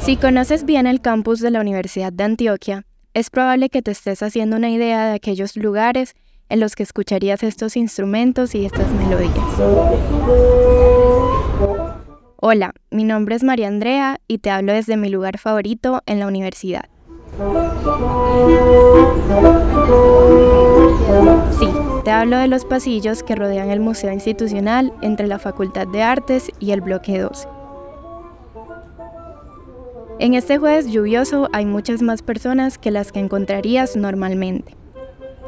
Si conoces bien el campus de la Universidad de Antioquia, es probable que te estés haciendo una idea de aquellos lugares en los que escucharías estos instrumentos y estas melodías. Hola, mi nombre es María Andrea y te hablo desde mi lugar favorito en la universidad. Sí, te hablo de los pasillos que rodean el Museo Institucional entre la Facultad de Artes y el Bloque 12. En este jueves lluvioso hay muchas más personas que las que encontrarías normalmente.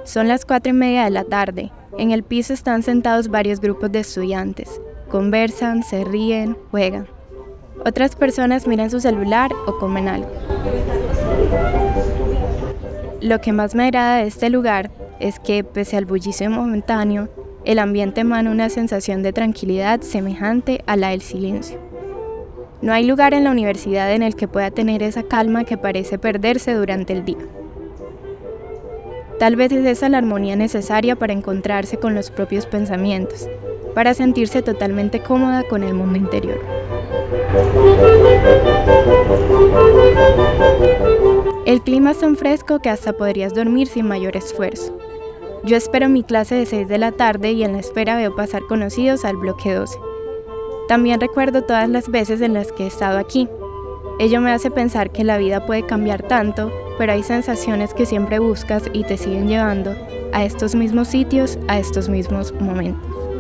Son las cuatro y media de la tarde. En el piso están sentados varios grupos de estudiantes. Conversan, se ríen, juegan. Otras personas miran su celular o comen algo. Lo que más me agrada de este lugar es que, pese al bullicio momentáneo, el ambiente emana una sensación de tranquilidad semejante a la del silencio. No hay lugar en la universidad en el que pueda tener esa calma que parece perderse durante el día. Tal vez es esa la armonía necesaria para encontrarse con los propios pensamientos, para sentirse totalmente cómoda con el mundo interior. El clima es tan fresco que hasta podrías dormir sin mayor esfuerzo. Yo espero mi clase de 6 de la tarde y en la espera veo pasar conocidos al bloque 12. También recuerdo todas las veces en las que he estado aquí. Ello me hace pensar que la vida puede cambiar tanto, pero hay sensaciones que siempre buscas y te siguen llevando a estos mismos sitios, a estos mismos momentos.